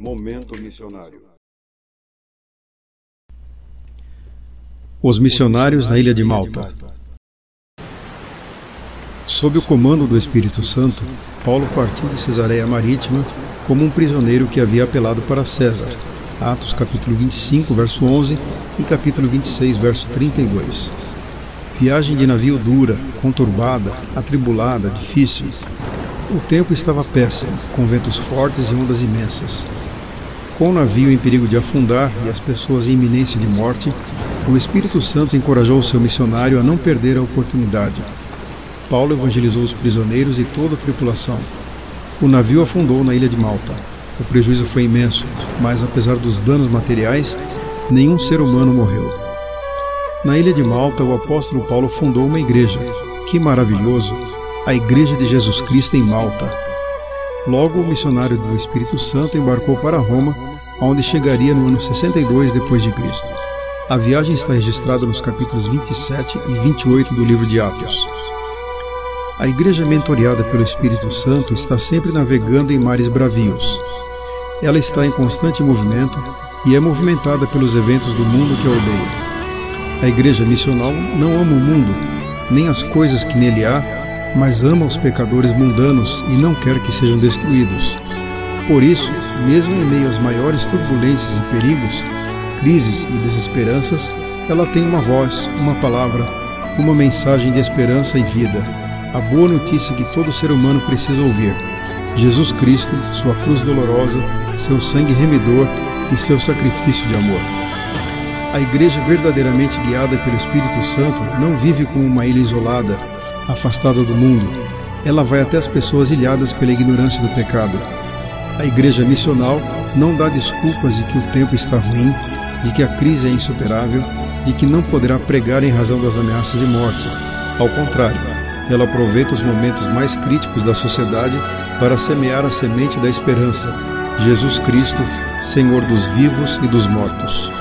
Momento Missionário. Os missionários na ilha de Malta. Sob o comando do Espírito Santo, Paulo partiu de Cesareia Marítima como um prisioneiro que havia apelado para César. Atos capítulo 25, verso 11 e capítulo 26, verso 32. Viagem de navio dura, conturbada, atribulada, difícil. O tempo estava péssimo, com ventos fortes e ondas imensas. Com o navio em perigo de afundar e as pessoas em iminência de morte, o Espírito Santo encorajou o seu missionário a não perder a oportunidade. Paulo evangelizou os prisioneiros e toda a tripulação. O navio afundou na ilha de Malta. O prejuízo foi imenso, mas apesar dos danos materiais, nenhum ser humano morreu. Na ilha de Malta, o apóstolo Paulo fundou uma igreja. Que maravilhoso! A Igreja de Jesus Cristo em Malta. Logo, o missionário do Espírito Santo embarcou para Roma, onde chegaria no ano 62 depois de Cristo. A viagem está registrada nos capítulos 27 e 28 do livro de Atos. A igreja mentoreada pelo Espírito Santo está sempre navegando em mares bravios. Ela está em constante movimento e é movimentada pelos eventos do mundo que a odeia. A igreja missional não ama o mundo, nem as coisas que nele há, mas ama os pecadores mundanos e não quer que sejam destruídos. Por isso, mesmo em meio às maiores turbulências e perigos, crises e desesperanças, ela tem uma voz, uma palavra, uma mensagem de esperança e vida. A boa notícia que todo ser humano precisa ouvir: Jesus Cristo, sua cruz dolorosa, seu sangue remidor e seu sacrifício de amor. A igreja verdadeiramente guiada pelo Espírito Santo não vive como uma ilha isolada, afastada do mundo. Ela vai até as pessoas ilhadas pela ignorância do pecado. A igreja missional não dá desculpas de que o tempo está ruim, de que a crise é insuperável, de que não poderá pregar em razão das ameaças de morte. Ao contrário, ela aproveita os momentos mais críticos da sociedade para semear a semente da esperança, Jesus Cristo, Senhor dos vivos e dos mortos.